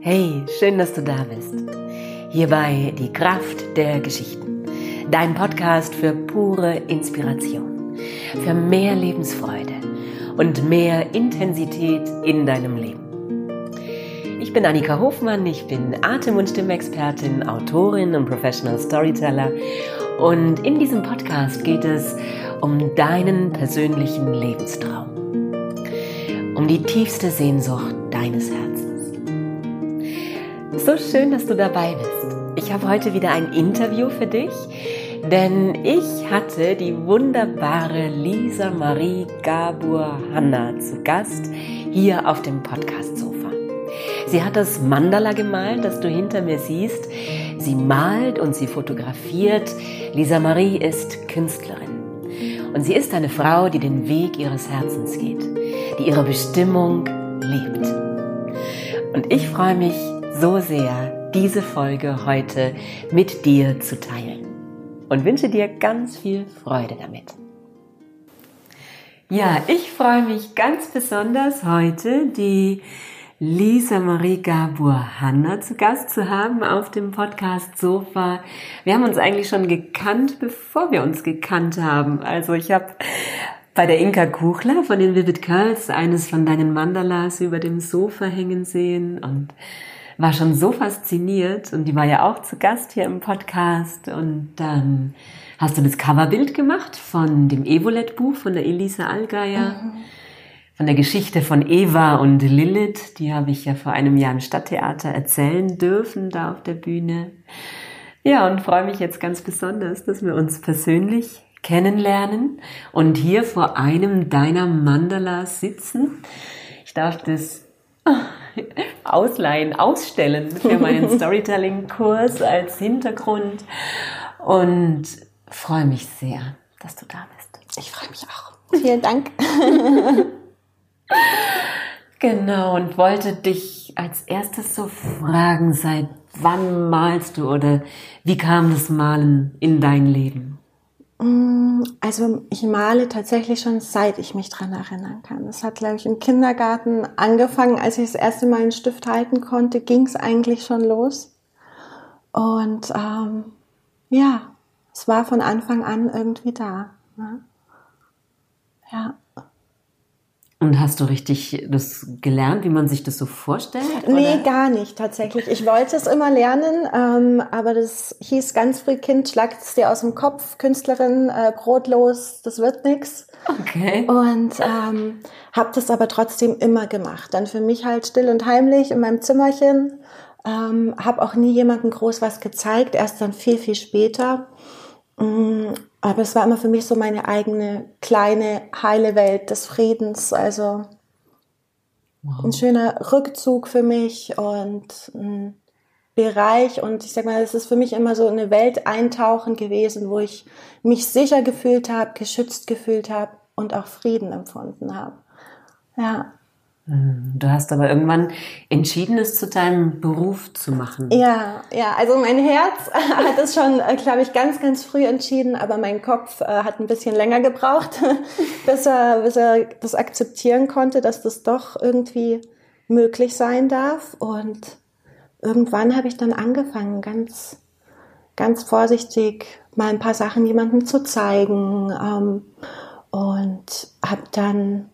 Hey, schön, dass du da bist. Hierbei die Kraft der Geschichten. Dein Podcast für pure Inspiration, für mehr Lebensfreude und mehr Intensität in deinem Leben. Ich bin Annika Hofmann, ich bin Atem- und Stimmexpertin, Autorin und Professional Storyteller und in diesem Podcast geht es um deinen persönlichen Lebenstraum, um die tiefste Sehnsucht deines Herzens. So schön, dass du dabei bist. Ich habe heute wieder ein Interview für dich, denn ich hatte die wunderbare Lisa Marie Gabor Hanna zu Gast hier auf dem Podcast-Sofa. Sie hat das Mandala gemalt, das du hinter mir siehst. Sie malt und sie fotografiert. Lisa Marie ist Künstlerin. Und sie ist eine Frau, die den Weg ihres Herzens geht, die ihre Bestimmung lebt. Und ich freue mich so sehr, diese Folge heute mit dir zu teilen und wünsche dir ganz viel Freude damit. Ja, ich freue mich ganz besonders heute, die Lisa Marie Gabor Hanna zu Gast zu haben auf dem Podcast Sofa. Wir haben uns eigentlich schon gekannt, bevor wir uns gekannt haben. Also ich habe bei der Inka Kuchler von den Vivid Curls eines von deinen Mandalas über dem Sofa hängen sehen und war schon so fasziniert und die war ja auch zu Gast hier im Podcast und dann hast du das Coverbild gemacht von dem Evolet-Buch von der Elisa Allgeier, mhm. von der Geschichte von Eva und Lilith, die habe ich ja vor einem Jahr im Stadttheater erzählen dürfen, da auf der Bühne. Ja, und freue mich jetzt ganz besonders, dass wir uns persönlich kennenlernen und hier vor einem deiner Mandalas sitzen. Ich darf das ausleihen, ausstellen für meinen Storytelling-Kurs als Hintergrund und freue mich sehr, dass du da bist. Ich freue mich auch. Vielen Dank. genau, und wollte dich als erstes so fragen, seit wann malst du oder wie kam das Malen in dein Leben? Mm, also ich male tatsächlich schon seit ich mich dran erinnern kann. Das hat, glaube ich, im Kindergarten angefangen. Als ich das erste Mal einen Stift halten konnte, ging es eigentlich schon los. Und ähm, ja, es war von Anfang an irgendwie da. Ne? Ja. Und hast du richtig das gelernt, wie man sich das so vorstellt? Nee, gar nicht tatsächlich. Ich wollte es immer lernen, ähm, aber das hieß ganz früh, Kind, schlagt es dir aus dem Kopf, Künstlerin, äh, brotlos, das wird nix. Okay. Und ähm, habe das aber trotzdem immer gemacht. Dann für mich halt still und heimlich in meinem Zimmerchen. Ähm, habe auch nie jemandem groß was gezeigt, erst dann viel, viel später. Aber es war immer für mich so meine eigene kleine heile Welt des Friedens. Also wow. ein schöner Rückzug für mich und ein Bereich. Und ich sag mal, es ist für mich immer so eine Welt eintauchen gewesen, wo ich mich sicher gefühlt habe, geschützt gefühlt habe und auch Frieden empfunden habe. Ja. Hm, du hast aber irgendwann entschieden, es zu deinem Beruf zu machen. Ja, ja, also mein Herz hat es schon, äh, glaube ich, ganz, ganz früh entschieden, aber mein Kopf äh, hat ein bisschen länger gebraucht, bis er, bis er das akzeptieren konnte, dass das doch irgendwie möglich sein darf. Und irgendwann habe ich dann angefangen, ganz, ganz vorsichtig mal ein paar Sachen jemandem zu zeigen ähm, und habe dann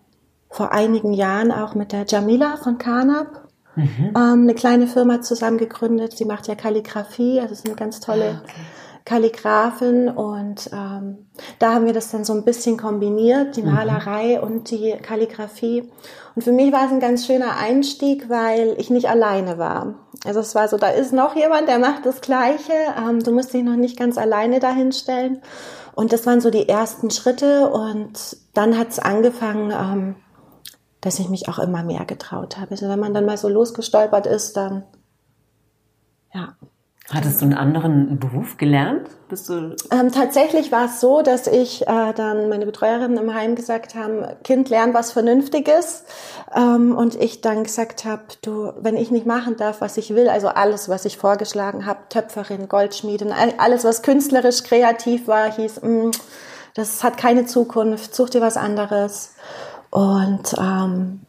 vor einigen Jahren auch mit der Jamila von Carnap mhm. ähm, eine kleine Firma zusammen gegründet. Sie macht ja Kalligrafie, also ist eine ganz tolle ah, okay. Kalligrafin und ähm, da haben wir das dann so ein bisschen kombiniert, die mhm. Malerei mhm. und die Kalligrafie. Und für mich war es ein ganz schöner Einstieg, weil ich nicht alleine war. Also es war so, da ist noch jemand, der macht das Gleiche. Ähm, du musst dich noch nicht ganz alleine dahinstellen. Und das waren so die ersten Schritte und dann hat es angefangen, ähm, dass ich mich auch immer mehr getraut habe. Also wenn man dann mal so losgestolpert ist, dann ja. Hattest du einen anderen Beruf gelernt? Bist du ähm, tatsächlich war es so, dass ich äh, dann meine Betreuerinnen im Heim gesagt haben, Kind, lern was Vernünftiges. Ähm, und ich dann gesagt habe, du, wenn ich nicht machen darf, was ich will, also alles, was ich vorgeschlagen habe, Töpferin, Goldschmiedin, alles, was künstlerisch kreativ war, hieß, mh, mm, das hat keine Zukunft, such dir was anderes. Und ähm,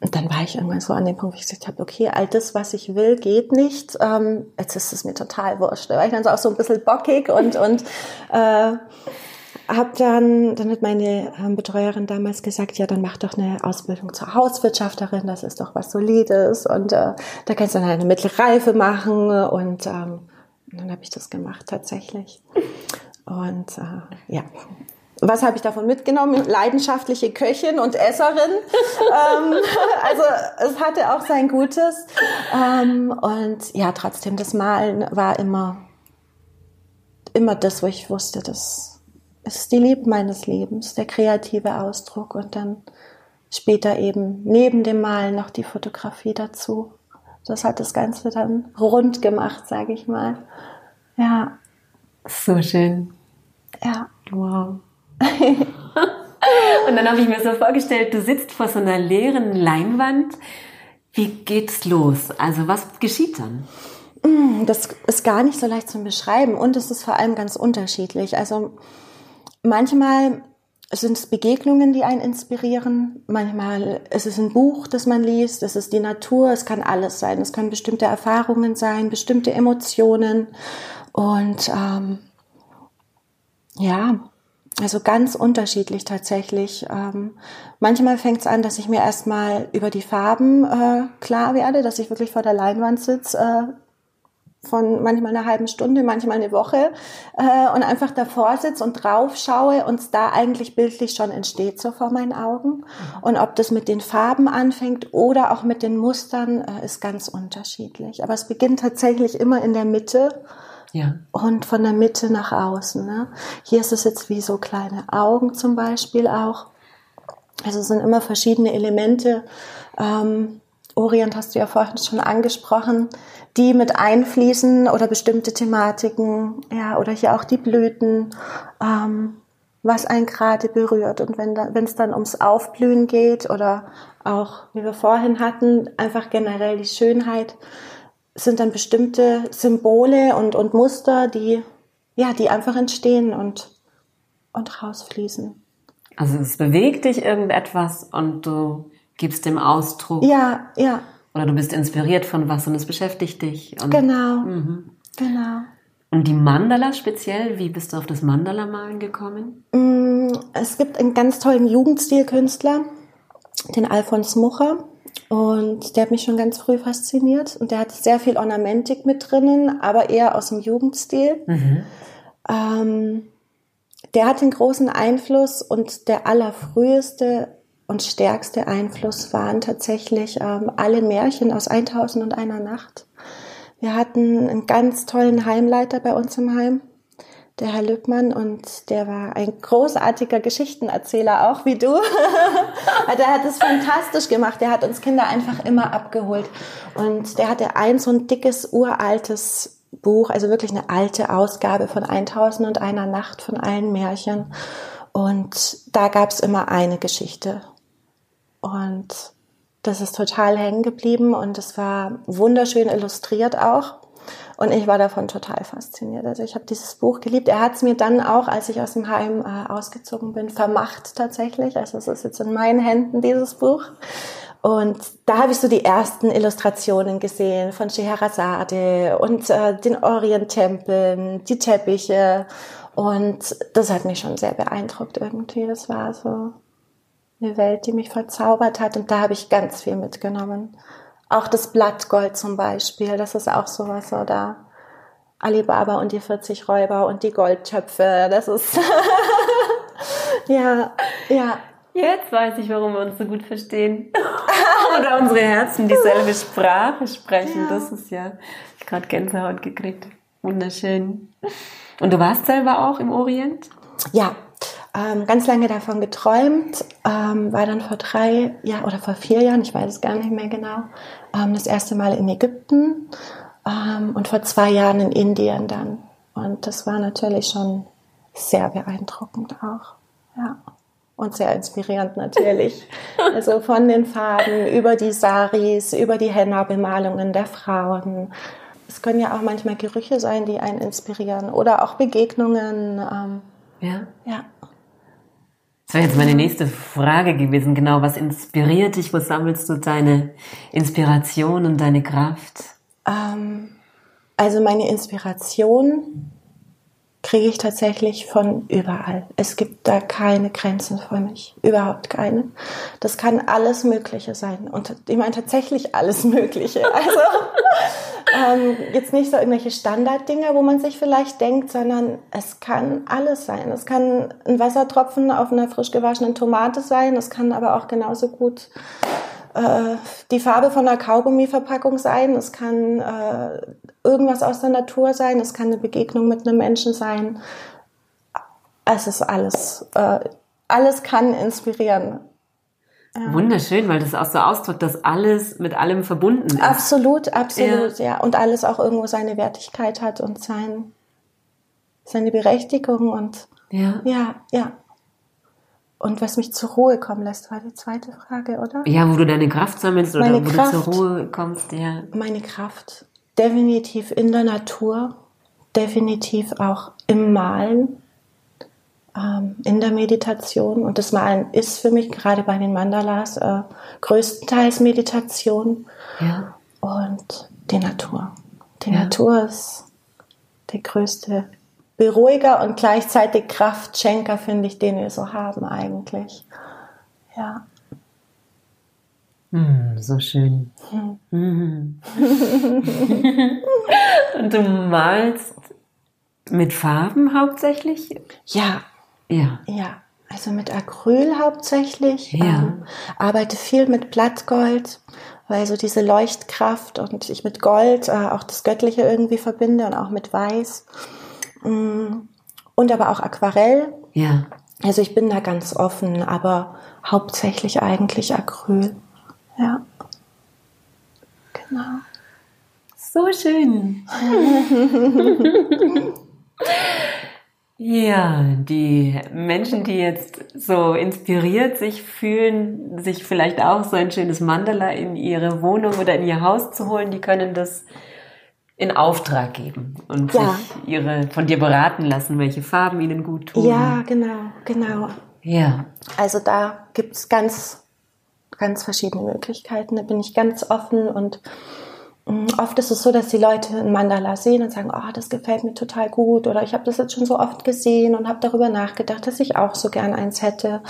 dann war ich irgendwann so an dem Punkt, wo ich gesagt habe, okay, all das, was ich will, geht nicht. Ähm, jetzt ist es mir total wurscht. Da war ich dann so auch so ein bisschen bockig und, und äh, habe dann, dann hat meine ähm, Betreuerin damals gesagt, ja, dann mach doch eine Ausbildung zur Hauswirtschafterin, das ist doch was Solides und äh, da kannst du dann eine mittlere Reife machen und ähm, dann habe ich das gemacht tatsächlich. Und äh, ja, was habe ich davon mitgenommen? Leidenschaftliche Köchin und Esserin. ähm, also es hatte auch sein Gutes. Ähm, und ja, trotzdem, das Malen war immer, immer das, wo ich wusste, das ist die Liebe meines Lebens, der kreative Ausdruck und dann später eben neben dem Malen noch die Fotografie dazu. Das hat das Ganze dann rund gemacht, sage ich mal. Ja. So schön. Ja. Wow. und dann habe ich mir so vorgestellt, du sitzt vor so einer leeren Leinwand. Wie geht's los? Also was geschieht dann? Mm, das ist gar nicht so leicht zu beschreiben und es ist vor allem ganz unterschiedlich. Also manchmal sind es Begegnungen, die einen inspirieren. Manchmal ist es ein Buch, das man liest. Es ist die Natur. Es kann alles sein. Es können bestimmte Erfahrungen sein, bestimmte Emotionen. Und ähm, ja, also ganz unterschiedlich tatsächlich. Ähm, manchmal fängt es an, dass ich mir erstmal über die Farben äh, klar werde, dass ich wirklich vor der Leinwand sitze, äh, von manchmal einer halben Stunde, manchmal eine Woche äh, und einfach davor sitze und drauf schaue und da eigentlich bildlich schon entsteht so vor meinen Augen. Mhm. Und ob das mit den Farben anfängt oder auch mit den Mustern, äh, ist ganz unterschiedlich. Aber es beginnt tatsächlich immer in der Mitte ja. Und von der Mitte nach außen. Ne? Hier ist es jetzt wie so kleine Augen zum Beispiel auch. Also es sind immer verschiedene Elemente. Ähm, Orient hast du ja vorhin schon angesprochen, die mit einfließen oder bestimmte Thematiken, ja, oder hier auch die Blüten, ähm, was einen gerade berührt. Und wenn es dann ums Aufblühen geht oder auch, wie wir vorhin hatten, einfach generell die Schönheit, sind dann bestimmte Symbole und, und Muster, die, ja, die einfach entstehen und, und rausfließen. Also es bewegt dich irgendetwas und du gibst dem Ausdruck. Ja, ja. Oder du bist inspiriert von was und es beschäftigt dich. Und, genau. Mhm. Genau. Und die Mandala speziell, wie bist du auf das Mandala-Malen gekommen? Mm, es gibt einen ganz tollen Jugendstilkünstler, den Alfons Mucher. Und der hat mich schon ganz früh fasziniert. Und der hat sehr viel Ornamentik mit drinnen, aber eher aus dem Jugendstil. Mhm. Ähm, der hat den großen Einfluss und der allerfrüheste und stärkste Einfluss waren tatsächlich ähm, alle Märchen aus 1000 und einer Nacht. Wir hatten einen ganz tollen Heimleiter bei uns im Heim der Herr Lübmann und der war ein großartiger Geschichtenerzähler, auch wie du. der hat es fantastisch gemacht. Der hat uns Kinder einfach immer abgeholt. Und der hatte ein so ein dickes, uraltes Buch, also wirklich eine alte Ausgabe von 1000 und einer Nacht von allen Märchen. Und da gab es immer eine Geschichte. Und das ist total hängen geblieben und es war wunderschön illustriert auch. Und ich war davon total fasziniert. Also ich habe dieses Buch geliebt. Er hat es mir dann auch, als ich aus dem Heim äh, ausgezogen bin, vermacht tatsächlich. Also es ist jetzt in meinen Händen, dieses Buch. Und da habe ich so die ersten Illustrationen gesehen von Scheherazade und äh, den Orienttempeln, die Teppiche. Und das hat mich schon sehr beeindruckt irgendwie. Das war so eine Welt, die mich verzaubert hat. Und da habe ich ganz viel mitgenommen. Auch das Blattgold zum Beispiel, das ist auch sowas, oder? Alibaba und die 40 Räuber und die Goldtöpfe, das ist, ja, ja. Jetzt weiß ich, warum wir uns so gut verstehen. Oder unsere Herzen dieselbe Sprache sprechen. Ja. Das ist ja, ich gerade Gänsehaut gekriegt. Wunderschön. Und du warst selber auch im Orient? Ja, ähm, ganz lange davon geträumt, ähm, war dann vor drei Jahren oder vor vier Jahren, ich weiß es gar nicht mehr genau, ähm, das erste Mal in Ägypten ähm, und vor zwei Jahren in Indien dann. Und das war natürlich schon sehr beeindruckend auch. Ja. Und sehr inspirierend natürlich. also von den Farben über die Saris, über die Henna-Bemalungen der Frauen. Es können ja auch manchmal Gerüche sein, die einen inspirieren oder auch Begegnungen. Ähm, ja. Ja Das wäre jetzt meine nächste Frage gewesen. Genau, was inspiriert dich? Wo sammelst du deine Inspiration und deine Kraft? Ähm, also meine Inspiration kriege ich tatsächlich von überall. Es gibt da keine Grenzen für mich, überhaupt keine. Das kann alles Mögliche sein und ich meine tatsächlich alles Mögliche. Also ähm, jetzt nicht so irgendwelche Standarddinge, wo man sich vielleicht denkt, sondern es kann alles sein. Es kann ein Wassertropfen auf einer frisch gewaschenen Tomate sein, es kann aber auch genauso gut die Farbe von einer Kaugummiverpackung sein, es kann äh, irgendwas aus der Natur sein, es kann eine Begegnung mit einem Menschen sein. Es ist alles. Äh, alles kann inspirieren. Ja. Wunderschön, weil das auch so ausdrückt, dass alles mit allem verbunden ist. Absolut, absolut, ja. ja. Und alles auch irgendwo seine Wertigkeit hat und sein, seine Berechtigung und ja, ja. ja. Und was mich zur Ruhe kommen lässt, war die zweite Frage, oder? Ja, wo du deine Kraft sammelst oder meine wo Kraft, du zur Ruhe kommst, ja. Meine Kraft. Definitiv in der Natur, definitiv auch im Malen, ähm, in der Meditation. Und das Malen ist für mich gerade bei den Mandalas äh, größtenteils Meditation. Ja. Und die Natur. Die ja. Natur ist die größte Beruhiger und gleichzeitig Kraftschenker, finde ich, den wir so haben eigentlich. Ja. Mm, so schön. Mm. und du malst mit Farben hauptsächlich? Ja. Ja. Ja. Also mit Acryl hauptsächlich. Ja. Ähm, arbeite viel mit Blattgold, weil so diese Leuchtkraft und ich mit Gold äh, auch das Göttliche irgendwie verbinde und auch mit Weiß. Mm, und aber auch Aquarell. Ja. Also ich bin da ganz offen, aber hauptsächlich eigentlich Acryl. Ja. Genau. So schön. ja, die Menschen, die jetzt so inspiriert sich fühlen, sich vielleicht auch so ein schönes Mandala in ihre Wohnung oder in ihr Haus zu holen, die können das in Auftrag geben und ja. sich ihre, von dir beraten lassen, welche Farben ihnen gut tun. Ja, genau, genau. Ja. Also da gibt es ganz, ganz verschiedene Möglichkeiten. Da bin ich ganz offen und mm, Oft ist es so, dass die Leute ein Mandala sehen und sagen, oh, das gefällt mir total gut oder ich habe das jetzt schon so oft gesehen und habe darüber nachgedacht, dass ich auch so gern eins hätte.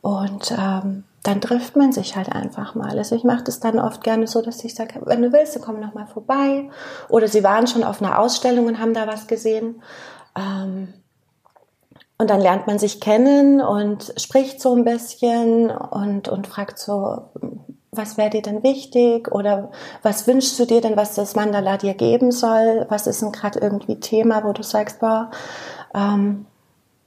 Und ähm, dann trifft man sich halt einfach mal. Also ich mache das dann oft gerne so, dass ich sage, wenn du willst, dann komm noch mal vorbei. Oder sie waren schon auf einer Ausstellung und haben da was gesehen. Ähm, und dann lernt man sich kennen und spricht so ein bisschen und, und fragt so, was wäre dir denn wichtig oder was wünschst du dir denn, was das Mandala dir geben soll? Was ist denn gerade irgendwie Thema, wo du sagst, boah, ähm,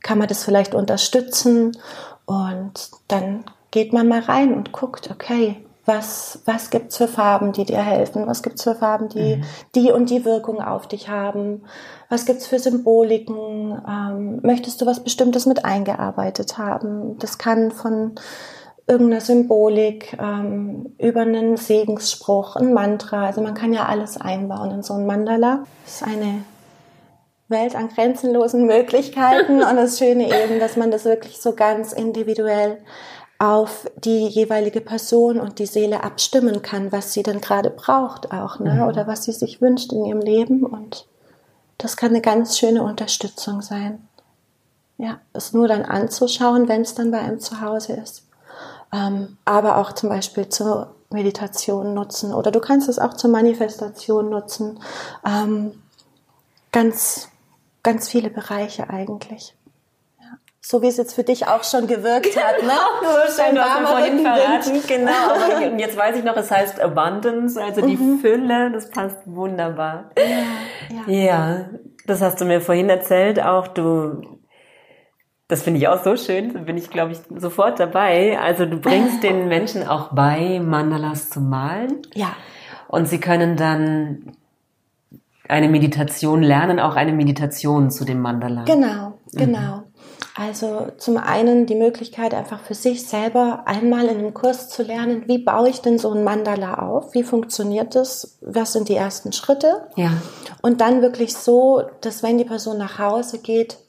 kann man das vielleicht unterstützen? Und dann geht man mal rein und guckt, okay, was, was gibt's für Farben, die dir helfen? Was gibt's für Farben, die mhm. die und die Wirkung auf dich haben? Was gibt's für Symboliken? Ähm, möchtest du was Bestimmtes mit eingearbeitet haben? Das kann von irgendeiner Symbolik ähm, über einen Segensspruch, ein Mantra. Also man kann ja alles einbauen in so ein Mandala. Das ist eine Welt an grenzenlosen Möglichkeiten und das Schöne eben, dass man das wirklich so ganz individuell auf die jeweilige Person und die Seele abstimmen kann, was sie denn gerade braucht auch, ne? Mhm. oder was sie sich wünscht in ihrem Leben. Und das kann eine ganz schöne Unterstützung sein. Ja, es nur dann anzuschauen, wenn es dann bei einem zu Hause ist. Ähm, aber auch zum Beispiel zur Meditation nutzen oder du kannst es auch zur Manifestation nutzen. Ähm, ganz, ganz viele Bereiche eigentlich. So wie es jetzt für dich auch schon gewirkt hat, ne? so schön, du hast vorhin verraten. Genau. Und jetzt weiß ich noch, es heißt Abundance, also die mhm. Fülle, das passt wunderbar. Ja, ja. ja, das hast du mir vorhin erzählt, auch du, das finde ich auch so schön, da bin ich, glaube ich, sofort dabei. Also du bringst den Menschen auch bei, Mandalas zu malen. Ja. Und sie können dann eine Meditation lernen, auch eine Meditation zu dem Mandala. Genau, genau. Mhm. Also zum einen die Möglichkeit, einfach für sich selber einmal in einem Kurs zu lernen, wie baue ich denn so ein Mandala auf? Wie funktioniert das? Was sind die ersten Schritte? Ja. Und dann wirklich so, dass wenn die Person nach Hause geht,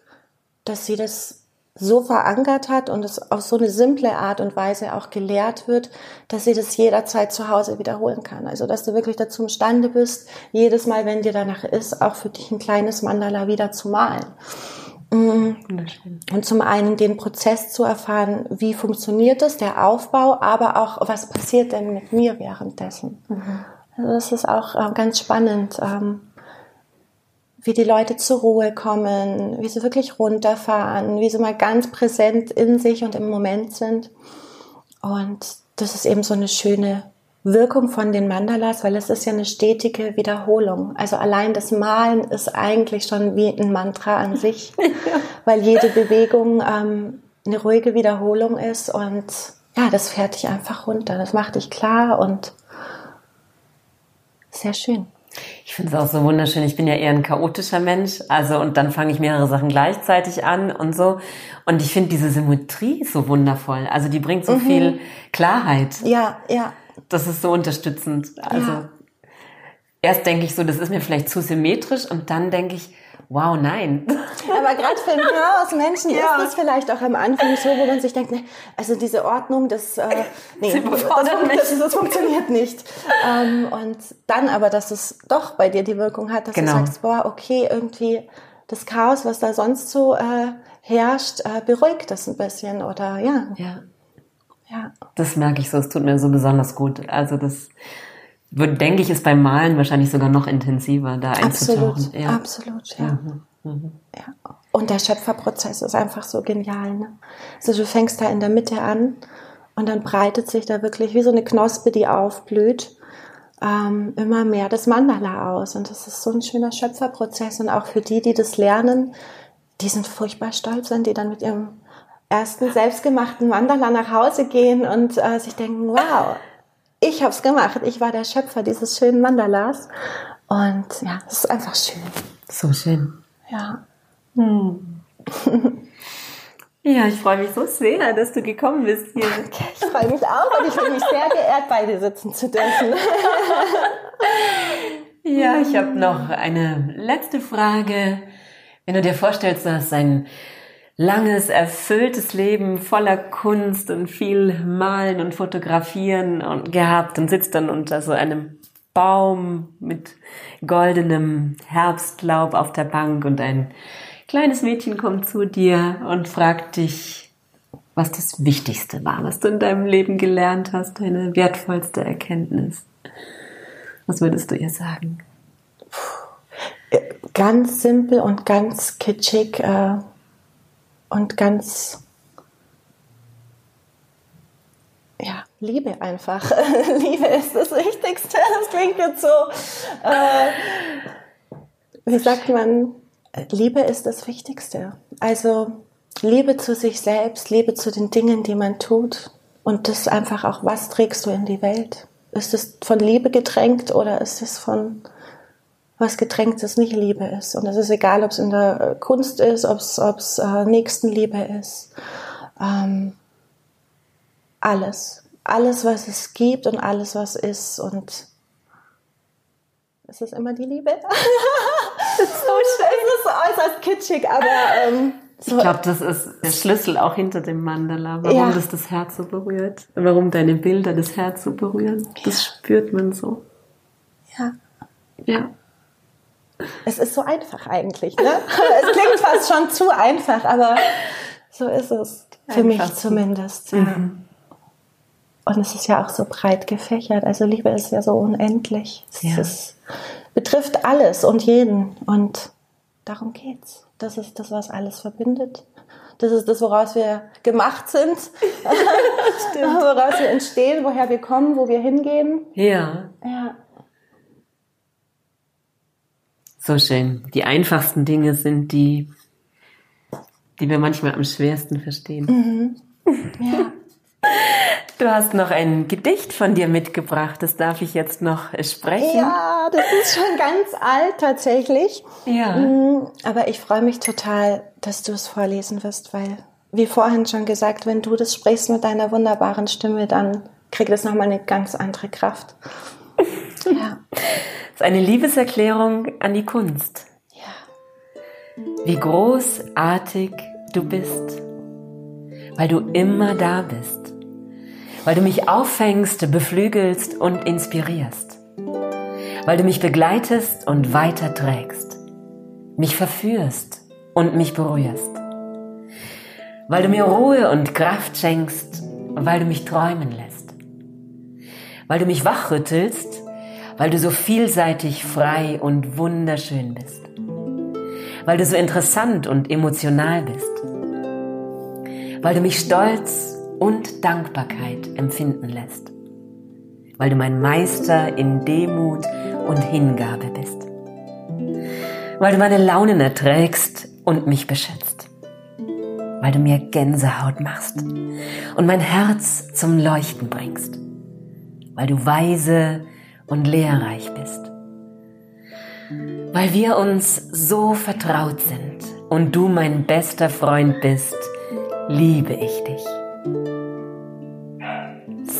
dass sie das so verankert hat und es auf so eine simple Art und Weise auch gelehrt wird, dass sie das jederzeit zu Hause wiederholen kann. Also dass du wirklich dazu imstande bist, jedes Mal, wenn dir danach ist, auch für dich ein kleines Mandala wieder zu malen. Mm. Und zum einen den Prozess zu erfahren, wie funktioniert es, der Aufbau, aber auch, was passiert denn mit mir währenddessen. Mhm. Also das ist auch äh, ganz spannend, ähm, wie die Leute zur Ruhe kommen, wie sie wirklich runterfahren, wie sie mal ganz präsent in sich und im Moment sind. Und das ist eben so eine schöne Wirkung von den Mandalas, weil es ist ja eine stetige Wiederholung. Also allein das Malen ist eigentlich schon wie ein Mantra an sich, weil jede Bewegung ähm, eine ruhige Wiederholung ist und ja, das fährt dich einfach runter. Das macht dich klar und sehr schön. Ich finde es auch so wunderschön. Ich bin ja eher ein chaotischer Mensch. Also, und dann fange ich mehrere Sachen gleichzeitig an und so. Und ich finde diese Symmetrie so wundervoll. Also, die bringt so mhm. viel Klarheit. Ja, ja das ist so unterstützend. Also ja. erst denke ich so, das ist mir vielleicht zu symmetrisch und dann denke ich, wow, nein. Aber gerade für ein Chaos Menschen ja. ist das vielleicht auch am Anfang so, wo man sich denkt, ne, also diese Ordnung, das, äh, nee, das, das, das, funktioniert nicht. Ähm, und dann aber, dass es doch bei dir die Wirkung hat, dass genau. du sagst, boah, okay, irgendwie das Chaos, was da sonst so äh, herrscht, äh, beruhigt das ein bisschen oder ja. Ja. Ja. Das merke ich so, es tut mir so besonders gut. Also das wird, denke ich, ist beim Malen wahrscheinlich sogar noch intensiver, da einzutauchen. Absolut, ja. absolut, ja. Mhm. Mhm. ja. Und der Schöpferprozess ist einfach so genial. Ne? Also du fängst da in der Mitte an und dann breitet sich da wirklich wie so eine Knospe, die aufblüht, ähm, immer mehr das Mandala aus. Und das ist so ein schöner Schöpferprozess. Und auch für die, die das lernen, die sind furchtbar stolz, wenn die dann mit ihrem ersten selbstgemachten Mandala nach Hause gehen und äh, sich denken, wow, ich habe es gemacht. Ich war der Schöpfer dieses schönen Mandalas. Und ja, es ist einfach schön. So schön. Ja. Hm. Ja, ich freue mich so sehr, dass du gekommen bist hier. Ich freue mich auch und ich bin mich sehr geehrt, bei dir sitzen zu dürfen. Ja, ich habe noch eine letzte Frage. Wenn du dir vorstellst, du hast ein langes, erfülltes Leben voller Kunst und viel Malen und Fotografieren und gehabt und sitzt dann unter so einem Baum mit goldenem Herbstlaub auf der Bank und ein kleines Mädchen kommt zu dir und fragt dich, was das Wichtigste war, was du in deinem Leben gelernt hast, deine wertvollste Erkenntnis. Was würdest du ihr sagen? Ganz simpel und ganz kitschig. Äh und ganz, ja, Liebe einfach. Liebe ist das Wichtigste. Das klingt jetzt so, äh, wie sagt man, Liebe ist das Wichtigste. Also Liebe zu sich selbst, Liebe zu den Dingen, die man tut. Und das einfach auch, was trägst du in die Welt? Ist es von Liebe getränkt oder ist es von was Getränktes nicht Liebe ist. Und es ist egal, ob es in der äh, Kunst ist, ob es äh, Nächstenliebe ist. Ähm, alles. Alles, was es gibt und alles, was ist. Und es ist immer die Liebe. das ist so schön. Es ist so äußerst kitschig, aber... Ähm, so. Ich glaube, das ist der Schlüssel auch hinter dem Mandala, warum ja. das das Herz so berührt, warum deine Bilder das Herz so berühren. Das ja. spürt man so. Ja. Ja. Es ist so einfach eigentlich. Ne? Es klingt fast schon zu einfach, aber so ist es. Für einfach mich zumindest. Ja. Mhm. Und es ist ja auch so breit gefächert. Also Liebe ist ja so unendlich. Es ja. ist, betrifft alles und jeden. Und darum geht's. Das ist das, was alles verbindet. Das ist das, woraus wir gemacht sind, woraus wir entstehen, woher wir kommen, wo wir hingehen. Ja. Ja. So schön. Die einfachsten Dinge sind die, die wir manchmal am schwersten verstehen. Mhm. Ja. Du hast noch ein Gedicht von dir mitgebracht, das darf ich jetzt noch sprechen. Ja, das ist schon ganz alt tatsächlich. Ja. Mhm, aber ich freue mich total, dass du es vorlesen wirst, weil, wie vorhin schon gesagt, wenn du das sprichst mit deiner wunderbaren Stimme, dann kriegt es nochmal eine ganz andere Kraft. Ist eine Liebeserklärung an die Kunst. Ja. Wie großartig du bist weil du immer da bist, weil du mich auffängst, beflügelst und inspirierst, weil du mich begleitest und weiterträgst, mich verführst und mich berührst, weil du mir Ruhe und Kraft schenkst, weil du mich träumen lässt, weil du mich wachrüttelst, weil du so vielseitig, frei und wunderschön bist, weil du so interessant und emotional bist, weil du mich Stolz und Dankbarkeit empfinden lässt, weil du mein Meister in Demut und Hingabe bist, weil du meine Launen erträgst und mich beschützt, weil du mir Gänsehaut machst und mein Herz zum Leuchten bringst, weil du weise und lehrreich bist, weil wir uns so vertraut sind und du mein bester Freund bist, liebe ich dich.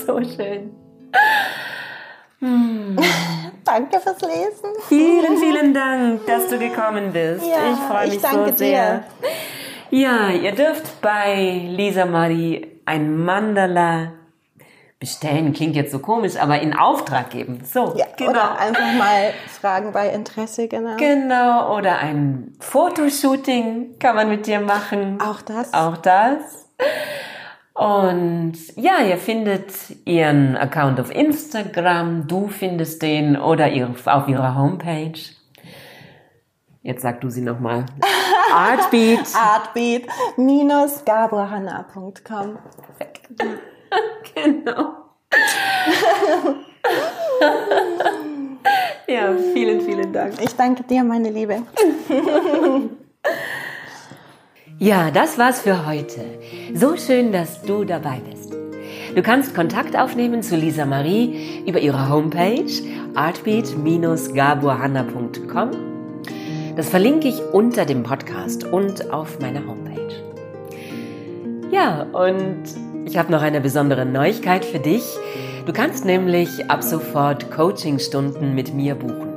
So schön. Hm. danke fürs Lesen. Vielen, vielen Dank, dass du gekommen bist. Ja, ich freue mich ich so sehr. Dir. Ja, ihr dürft bei Lisa Marie ein Mandala bestellen. Klingt jetzt so komisch, aber in Auftrag geben. So, ja, genau. Oder einfach mal fragen bei Interesse, genau. Genau, oder ein Fotoshooting kann man mit dir machen. Auch das. Auch das. Und ja, ihr findet ihren Account auf Instagram, du findest den oder auf ihrer Homepage. Jetzt sag du sie nochmal. Artbeat. Artbeat minus gaborhanna.com. Perfekt. genau. ja, vielen, vielen Dank. Ich danke dir, meine Liebe. Ja, das war's für heute. So schön, dass du dabei bist. Du kannst Kontakt aufnehmen zu Lisa Marie über ihre Homepage artbeat-gaburhanna.com. Das verlinke ich unter dem Podcast und auf meiner Homepage. Ja, und ich habe noch eine besondere Neuigkeit für dich. Du kannst nämlich ab sofort Coachingstunden mit mir buchen.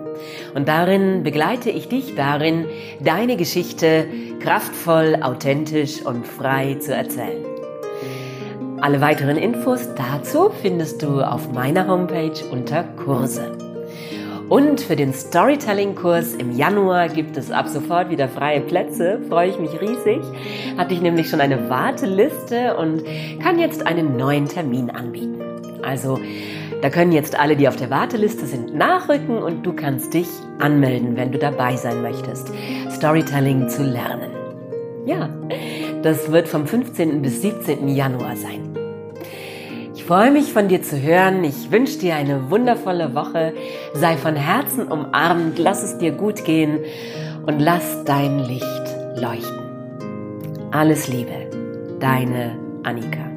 Und darin begleite ich dich darin, deine Geschichte kraftvoll, authentisch und frei zu erzählen. Alle weiteren Infos dazu findest du auf meiner Homepage unter Kurse. Und für den Storytelling-Kurs im Januar gibt es ab sofort wieder freie Plätze. Freue ich mich riesig. Hatte ich nämlich schon eine Warteliste und kann jetzt einen neuen Termin anbieten. Also da können jetzt alle, die auf der Warteliste sind, nachrücken und du kannst dich anmelden, wenn du dabei sein möchtest, Storytelling zu lernen. Ja, das wird vom 15. bis 17. Januar sein. Ich freue mich von dir zu hören. Ich wünsche dir eine wundervolle Woche. Sei von Herzen umarmt, lass es dir gut gehen und lass dein Licht leuchten. Alles Liebe, deine Annika.